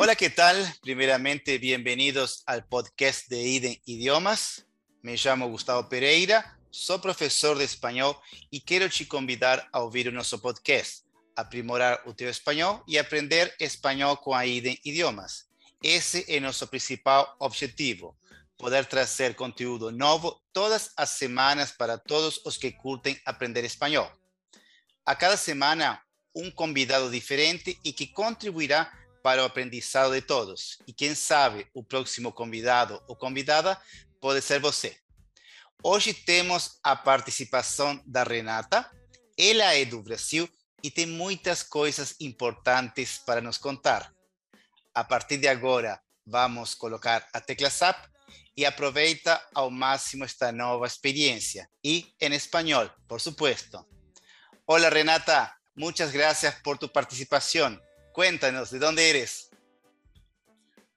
Hola, ¿qué tal? Primeramente, bienvenidos al podcast de IDEN Idiomas. Me llamo Gustavo Pereira, soy profesor de español y quiero te convidar a oír nuestro podcast, aprimorar o teu español y aprender español con IDEN Idiomas. Ese es nuestro principal objetivo, poder trazer conteúdo novo todas as semanas para todos os que curtem aprender espanhol. A cada semana, um convidado diferente e que contribuirá para o aprendizado de todos. E quem sabe o próximo convidado ou convidada pode ser você. Hoje temos a participação da Renata. Ela é do Brasil e tem muitas coisas importantes para nos contar. A partir de agora, vamos colocar a tecla SAP y aproveita al máximo esta nueva experiencia. Y en español, por supuesto. Hola Renata, muchas gracias por tu participación. Cuéntanos, ¿de dónde eres?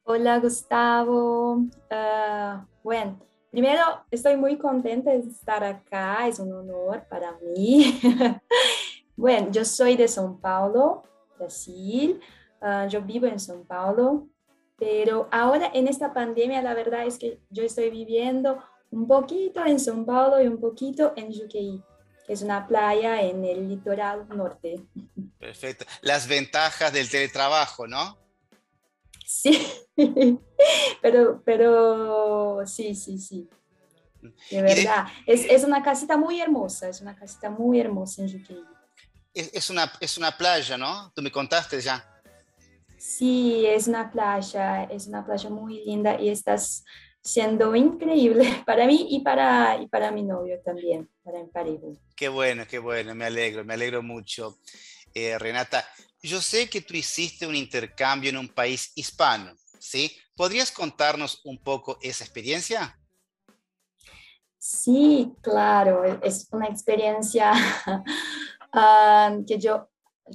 Hola Gustavo. Ah, bueno, primero estoy muy contenta de estar acá, es un honor para mí. bueno, yo soy de São Paulo, Brasil. Ah, yo vivo en São Paulo, pero ahora en esta pandemia la verdad es que yo estoy viviendo un poquito en São Paulo y un poquito en Juqueí, que es una playa en el litoral norte. Perfecto. Las ventajas del teletrabajo, ¿no? Sí, pero, pero sí, sí, sí. De verdad, es, es, una casita muy hermosa, es una casita muy hermosa en Juqueí. Es, es, una, es una playa, ¿no? Tú me contaste ya. Sí, es una playa, es una playa muy linda y estás siendo increíble para mí y para, y para mi novio también, para mi pareja. Qué bueno, qué bueno, me alegro, me alegro mucho. Eh, Renata, yo sé que tú hiciste un intercambio en un país hispano, ¿sí? ¿Podrías contarnos un poco esa experiencia? Sí, claro, es una experiencia ah, que, yo,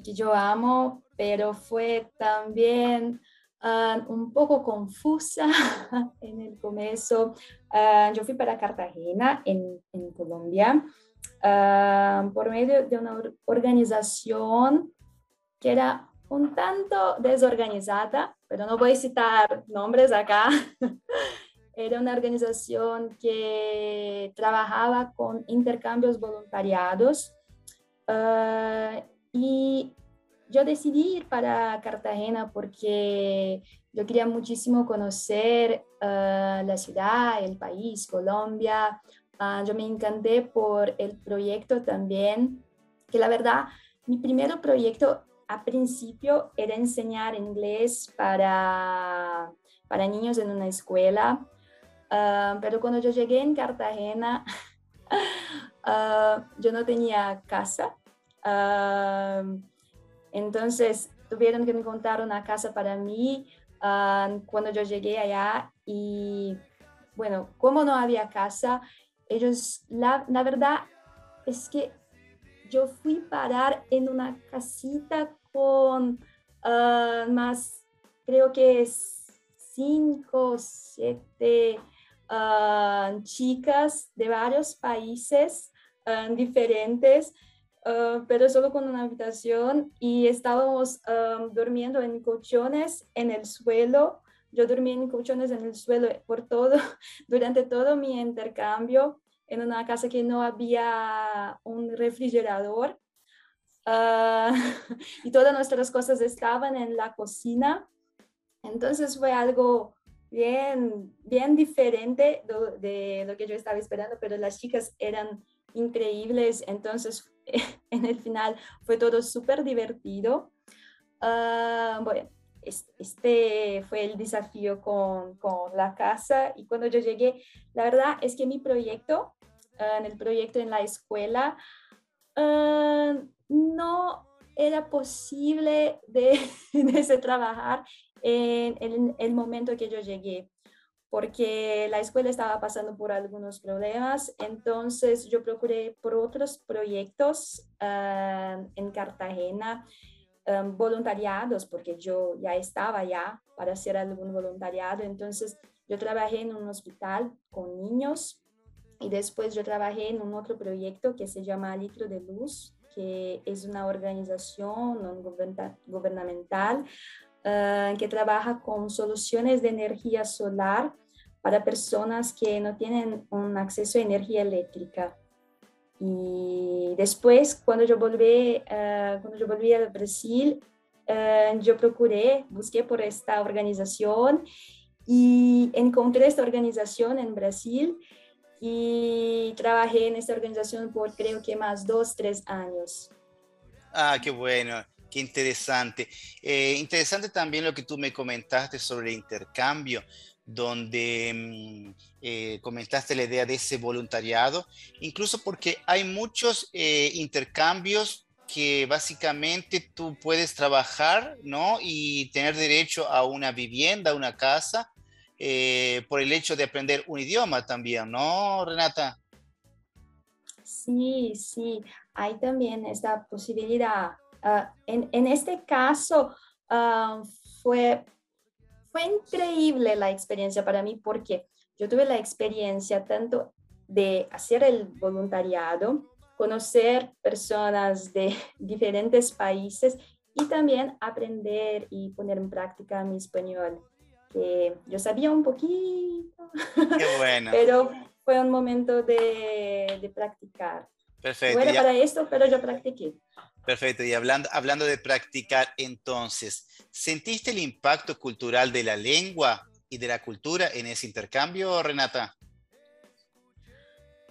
que yo amo pero fue también ah, un poco confusa en el comienzo. Ah, yo fui para Cartagena, en, en Colombia, ah, por medio de una organización que era un tanto desorganizada, pero no voy a citar nombres acá. Era una organización que trabajaba con intercambios voluntariados y yo decidí ir para Cartagena porque yo quería muchísimo conocer ah, la ciudad, el país, Colombia. Ah, yo me encanté por el proyecto también, que la verdad, mi primer proyecto a principio era enseñar inglés para, para niños en una escuela, ah, pero cuando yo llegué en Cartagena, yo no tenía casa. Entonces, tuvieron que encontrar una casa para mí ah, cuando yo llegué allá y, bueno, como no había casa, ellos, la, la verdad es que yo fui parar en una casita con ah, más, creo que cinco, siete uh, chicas de varios países diferentes Ah, pero solo con una habitación y estábamos durmiendo en colchones en el suelo. Yo dormí en colchones en el suelo por todo, durante todo mi intercambio en una casa que no había un refrigerador. Ah, y todas nuestras cosas estaban en la cocina. Entonces fue algo bien, bien diferente de, de lo que yo estaba esperando, pero las chicas eran increíbles. Entonces en el final fue todo súper divertido. Ah, bueno, este fue el desafío con, con, la casa y cuando yo llegué, la verdad es que mi proyecto, ah, en el proyecto en la escuela, ah, no era posible de, de trabajar en, en el momento que yo llegué porque la escuela estaba pasando por algunos problemas, entonces yo procuré por otros proyectos ah, en Cartagena, ah, voluntariados, porque yo ya estaba ya para hacer algún voluntariado, entonces yo trabajé en un hospital con niños y después yo trabajé en un otro proyecto que se llama Litro de Luz, que es una organización no gubernamental ah, que trabaja con soluciones de energía solar para personas que no tienen un acceso a energía eléctrica. Y después, cuando yo volví, uh, cuando yo volví a Brasil, uh, yo procuré, busqué por esta organización y encontré esta organización en Brasil y trabajé en esta organización por creo que más dos, tres años. Ah, qué bueno, qué interesante. Eh, interesante también lo que tú me comentaste sobre el intercambio donde mm, eh, comentaste la idea de ese voluntariado, incluso porque hay muchos eh, intercambios que básicamente tú puedes trabajar, ¿no? Y tener derecho a una vivienda, una casa, por el hecho de aprender un idioma también, ¿no, Renata? Sí, sí, hay también esta posibilidad. Ah, en, en, este caso, uh, fue fue increíble la experiencia para mí porque yo tuve la experiencia tanto de hacer el voluntariado, conocer personas de diferentes países y también aprender y poner en práctica mi español, que yo sabía un poquito, Qué bueno. pero fue un momento de, de practicar. Perfecto. No era para esto, pero yo practiqué. Perfecto. Y hablando, hablando de practicar, entonces, ¿sentiste el impacto cultural de la lengua y de la cultura en ese intercambio, Renata?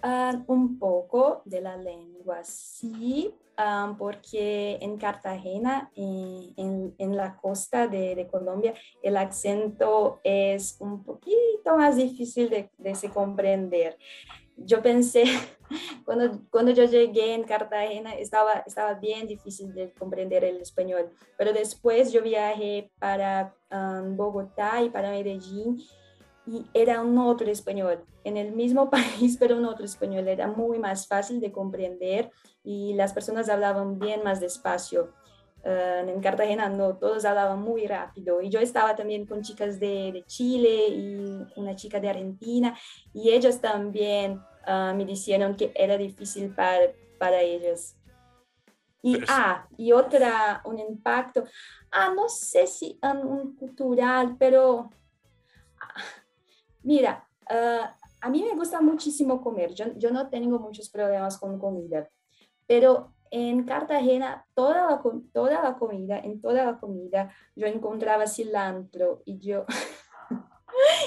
Uh, un poco de la lengua, sí, um, porque en Cartagena, eh, en, la costa de, de, Colombia, el acento es un poquito más difícil de, de se comprender yo pensé, cuando, cuando yo llegué en Cartagena, estaba, estaba bien difícil de comprender el español, pero después yo viajé para um, Bogotá y para Medellín y era un otro español, en el mismo país, pero un otro español, era muy más fácil de comprender y las personas hablaban bien más despacio. Uh, en Cartagena no, todos hablaban muy rápido. Y yo estaba también con chicas de, de Chile y una chica de Argentina y ellos también uh, me dijeron que era difícil para, para ellos. Y, ah, y otra, un impacto, ah, no sé si un cultural, pero ah, mira, uh, a mí me gusta muchísimo comer, yo, yo no tengo muchos problemas con comida, pero en Cartagena, toda la, toda la comida, en toda la comida, yo encontraba cilantro y yo,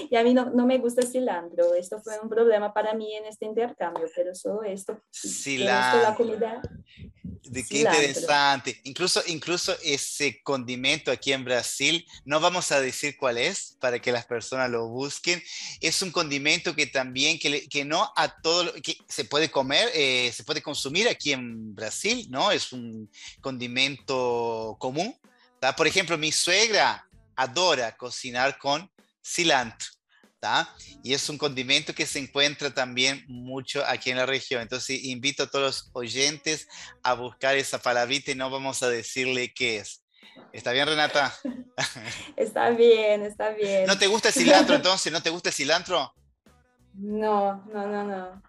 y a mí no, no, me gusta cilantro. Esto fue un problema para mí en este intercambio, pero solo esto. Cilantro. La comida, de qué interesante. Incluso, incluso ese condimento aquí en Brasil, no vamos a decir cuál es para que las personas lo busquen. Es un condimento que también, que, que no a todo, que se puede comer, eh, se puede consumir aquí en Brasil, ¿no? Es un condimento común. Por ejemplo, mi suegra adora cocinar con cilantro. Y es un condimento que se encuentra también mucho aquí en la región. Entonces invito a todos los oyentes a buscar esa palabrita y no vamos a decirle qué es. ¿Está bien, Renata? Está bien, está bien. ¿No te gusta el cilantro entonces? ¿No te gusta el cilantro? No, no, no, no.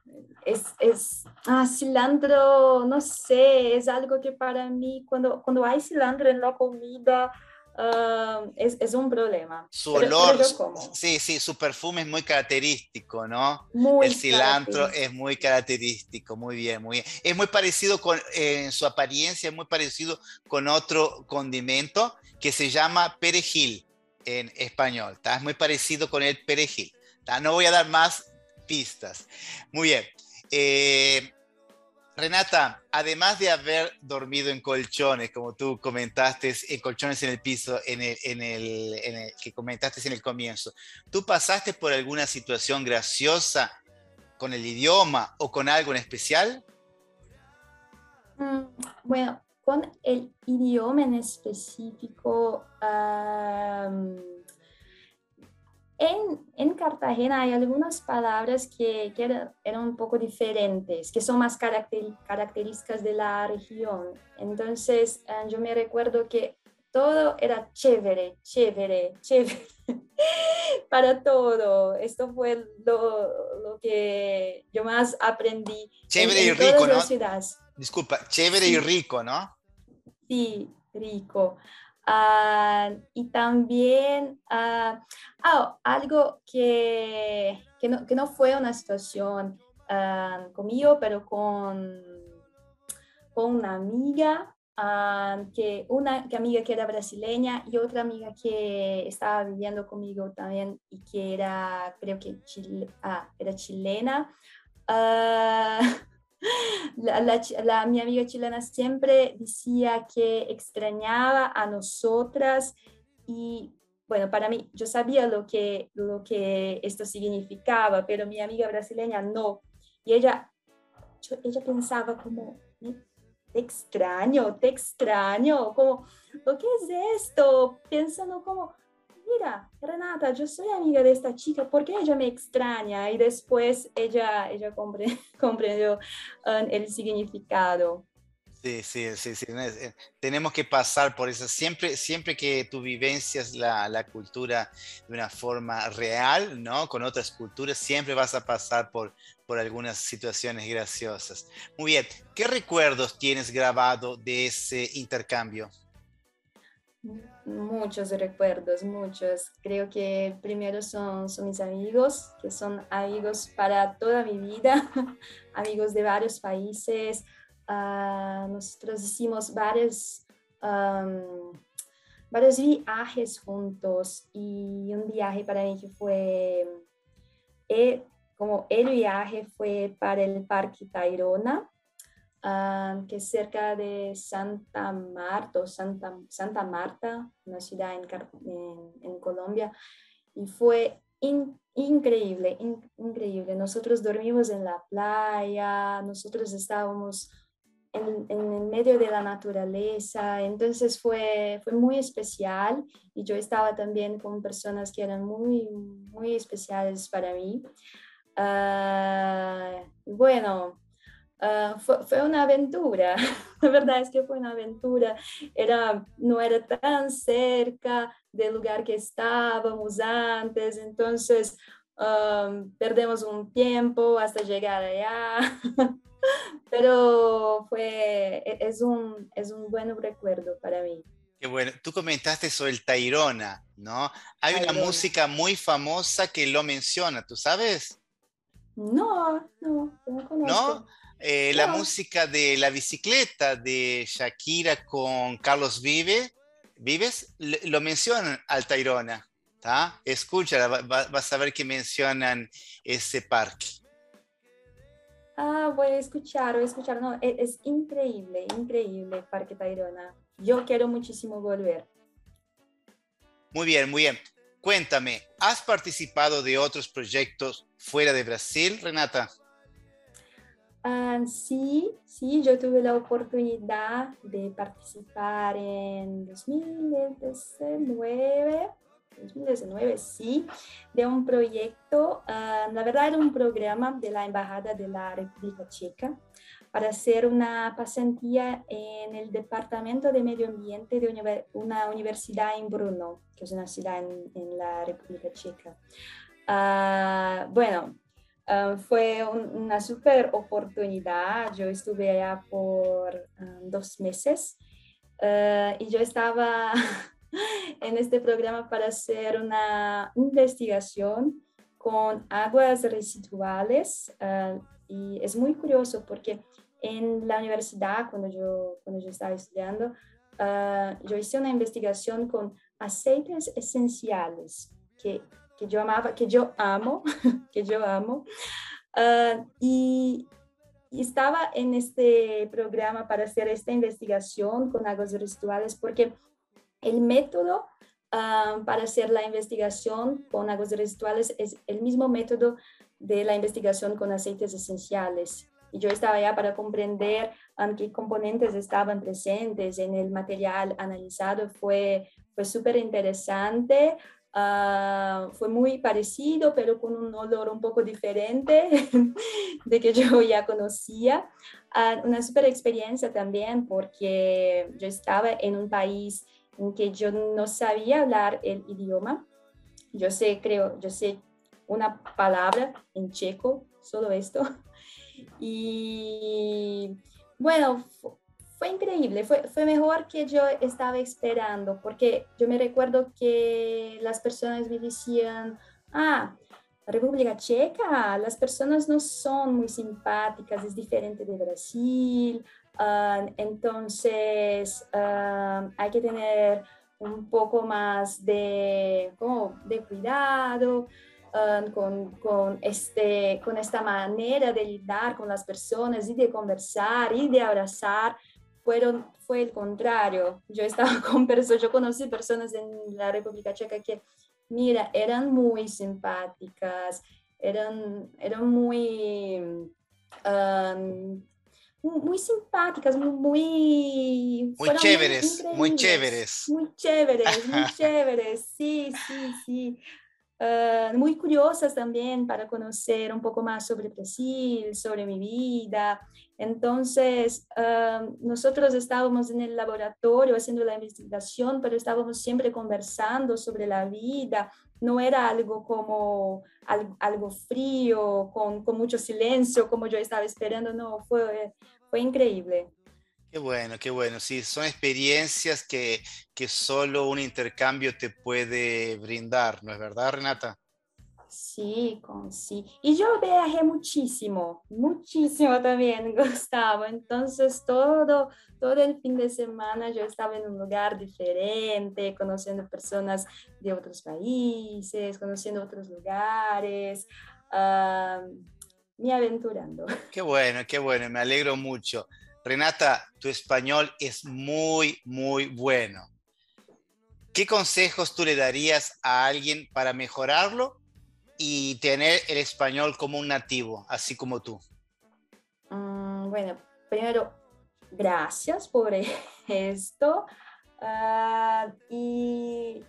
Es, es, ah, cilantro, no sé, es algo que para mí, cuando, cuando hay cilantro en la comida, Uh, es, es, un problema. Su olor, sí, sí, su perfume es muy característico, ¿no? Muy El cilantro es muy característico, muy bien, muy bien. Es muy parecido con, eh, su apariencia, es muy parecido con otro condimento que se llama perejil en español, ¿está? Es muy parecido con el perejil. No voy a dar más pistas. Muy bien. Eh, Renata, además de haber dormido en colchones, como tú comentaste, en colchones en el piso, en el, que comentaste en el comienzo, ¿tú pasaste por alguna situación graciosa con el idioma o con algo en especial? Mm, bueno, con el idioma en específico, en, Cartagena hay algunas palabras que, eran, un poco diferentes, que son más características de la región. Entonces, eh, yo me recuerdo que todo era chévere, chévere, chévere, para todo. Esto fue lo, que yo más aprendí. Chévere y rico, ¿no? Disculpa, chévere y rico, ¿no? Sí, rico. Ah, y también ah, ah, algo que, que, no, que, no, fue una situación conmigo, pero con, con una amiga, que una que amiga que era brasileña y otra amiga que estaba viviendo conmigo también y que era, creo que chile, era chilena. La, mi amiga chilena siempre decía que extrañaba a nosotras y bueno, para mí, yo sabía lo que, lo que esto significaba, pero mi amiga brasileña no. Y ella, ella pensaba como, te extraño, te extraño, como, ¿qué es esto? Pensando como, mira, Renata, yo soy amiga de esta chica, ¿por qué ella me extraña? Y después ella, ella comprendió um, el significado. Sí, sí, sí, sí. Eh, tenemos que pasar por eso. Siempre, siempre que tú vivencias la, la, cultura de una forma real, ¿no? Con otras culturas, siempre vas a pasar por, por algunas situaciones graciosas. Muy bien. ¿Qué recuerdos tienes grabado de ese intercambio? Muchos recuerdos, muchos. Creo que primero son, son mis amigos, que son amigos para toda mi vida, amigos de varios países, Ah, nosotros hicimos varios, varios viajes juntos y un viaje para mí que fue, eh, como el viaje fue para el Parque Tayrona, que es cerca de Santa Marta, Santa, Santa Marta, una ciudad en, en, Colombia, y fue increíble, increíble. Nosotros dormimos en la playa, nosotros estábamos en, en, medio de la naturaleza. Entonces fue, fue muy especial y yo estaba también con personas que eran muy, muy especiales para mí. Uh, bueno, uh, fue, fue, una aventura, la verdad es que fue una aventura. Era, no era tan cerca del lugar que estábamos antes, entonces um, perdemos un tiempo hasta llegar allá. Pero fue, e, es un, es un buen recuerdo para mí. Qué bueno. Tú comentaste sobre el Tairona, ¿no? Hay una música muy famosa que lo menciona, ¿tú sabes? No, no, no conozco. ¿No? Eh, la música de la bicicleta de Shakira con Carlos Vive, Vives, lo mencionan al Tairona. ¿tá? Escúchala, vas a ver que mencionan ese parque. Ah, voy a escuchar, voy a escuchar. No, es, es increíble, increíble Parque Tayrona. Yo quiero muchísimo volver. Muy bien, muy bien. Cuéntame, ¿has participado de otros proyectos fuera de Brasil, Renata? Ah, sí, sí, yo tuve la oportunidad de participar en 2019 2019, sí, de un proyecto, ah, la verdad era un programa de la Embajada de la República Checa para hacer una pasantía en el Departamento de Medio Ambiente de una universidad en Brno, que es una ciudad en, la República Checa. Ah, bueno, ah, fue una super oportunidad. Yo estuve allá por dos meses y yo estaba en este programa para hacer una investigación con aguas residuales ah, y es muy curioso porque en la universidad, cuando yo, cuando yo estaba estudiando, uh, yo hice una investigación con aceites esenciales que, que yo amaba, que yo amo, que yo amo. Uh, y, y, estaba en este programa para hacer esta investigación con aguas residuales porque el método ah, para hacer la investigación con aguas residuales es el mismo método de la investigación con aceites esenciales. Y yo estaba allá para comprender um, qué componentes estaban presentes en el material analizado. Fue, fue súper interesante. Ah, fue muy parecido, pero con un olor un poco diferente de que yo ya conocía. una súper experiencia también porque yo estaba en un país en que yo no sabía hablar el idioma. Yo sé, creo, yo sé una palabra en checo, solo esto. Y bueno, fue increíble, fue, fue mejor que yo estaba esperando, porque yo me recuerdo que las personas me decían, ah, República Checa, las personas no son muy simpáticas, es diferente de Brasil, ah, entonces ah, hay que tener un poco más de, como, de cuidado ah, con, con, este, con esta manera de lidiar con las personas y de conversar y de abrazar. Fueron, fue el contrario. Yo estaba con personas, yo conocí personas en la República Checa que mira, eran muy simpáticas, eran, eran muy, muy simpáticas, muy... Muy chéveres, muy, chéveres. Muy chéveres, muy chéveres, sí, sí, sí. Ah, muy curiosas también para conocer un poco más sobre Brasil, sobre mi vida. Entonces, ah, nosotros estábamos en el laboratorio haciendo la investigación, pero estábamos siempre conversando sobre la vida. No era algo como algo, frío, con, con, mucho silencio, como yo estaba esperando. No, fue, fue increíble. Qué bueno, qué bueno. Sí, son experiencias que, que solo un intercambio te puede brindar, ¿no es verdad, Renata? Sí, con, sí. Y yo viajé muchísimo, muchísimo también, Gustavo. Entonces, todo, todo el fin de semana yo estaba en un lugar diferente, conociendo personas de otros países, conociendo otros lugares, me aventurando. Qué bueno, qué bueno, me alegro mucho. Renata, tu español es muy, muy bueno. ¿Qué consejos tú le darías a alguien para mejorarlo y tener el español como un nativo, así como tú? Mm, bueno, primero, gracias por esto. Ah, y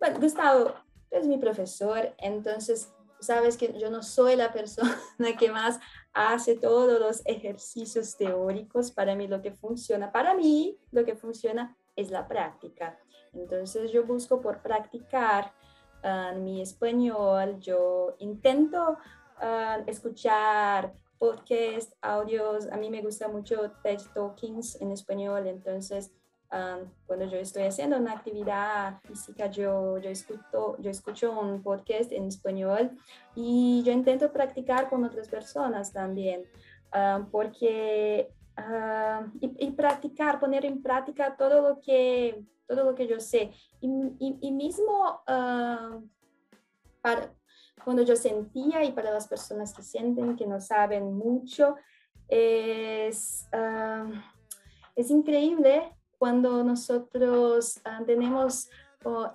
bueno, Gustavo, es mi profesor, entonces sabes que yo no soy la persona que más hace todos los ejercicios teóricos. Para mí lo que funciona, para mí lo que funciona es la práctica. Entonces yo busco por practicar ah, mi español, yo intento ah, escuchar podcasts, audios, a mí me gusta mucho TED Talkings en español, entonces cuando yo estoy haciendo una actividad física, yo, yo, escucho, yo escucho un podcast en español y yo intento practicar con otras personas también, porque y, practicar, poner en práctica todo lo que, todo lo que yo sé. Y, y, mismo para, cuando yo sentía y para las personas que sienten que no saben mucho, es, es increíble cuando nosotros ah, tenemos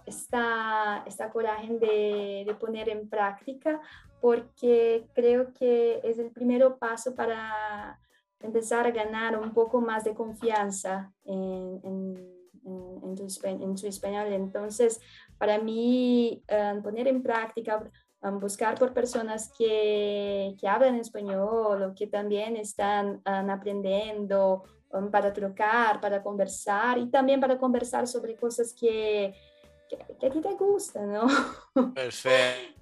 esta, esta coraje de, de, poner en práctica, porque creo que es el primer paso para empezar a ganar un poco más de confianza en, en, en, español. Entonces, para mí, ah, poner en práctica, ah, buscar por personas que, que hablan español o que también están aprendiendo para trocar, para conversar y también para conversar sobre cosas que, que, a ti te gustan, ¿no? Perfecto.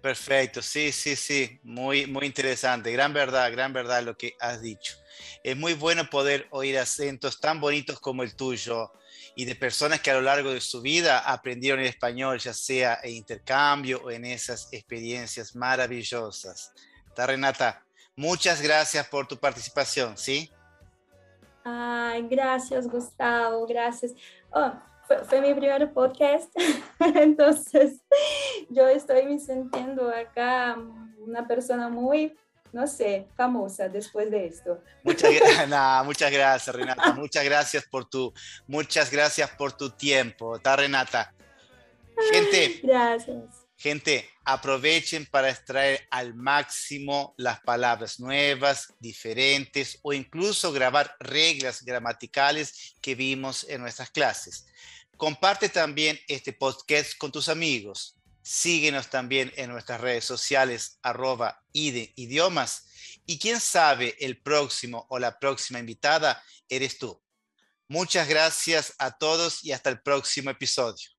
Perfecto, sí, sí, sí, muy, muy interesante, gran verdad, gran verdad lo que has dicho. Es muy bueno poder oír acentos tan bonitos como el tuyo y de personas que a lo largo de su vida aprendieron el español, ya sea en intercambio o en esas experiencias maravillosas. ¿Está Renata? Muchas gracias por tu participación, ¿sí? Ay, gracias, Gustavo, gracias. Oh, fue, mi primer podcast, entonces yo estoy me sintiendo acá una persona muy, no sé, famosa después de esto. Muchas, muchas gracias, Renata. Muchas gracias por tu, muchas gracias por tu tiempo. ¿Está, Renata? Gente. Gracias. Gente, aprovechen para extraer al máximo las palabras nuevas, diferentes o incluso grabar reglas gramaticales que vimos en nuestras clases. Comparte también este podcast con tus amigos. Síguenos también en nuestras redes sociales arroba idiomas y quién sabe el próximo o la próxima invitada eres tú. Muchas gracias a todos y hasta el próximo episodio.